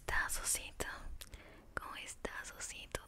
estás, osito? ¿Cómo estás, osito?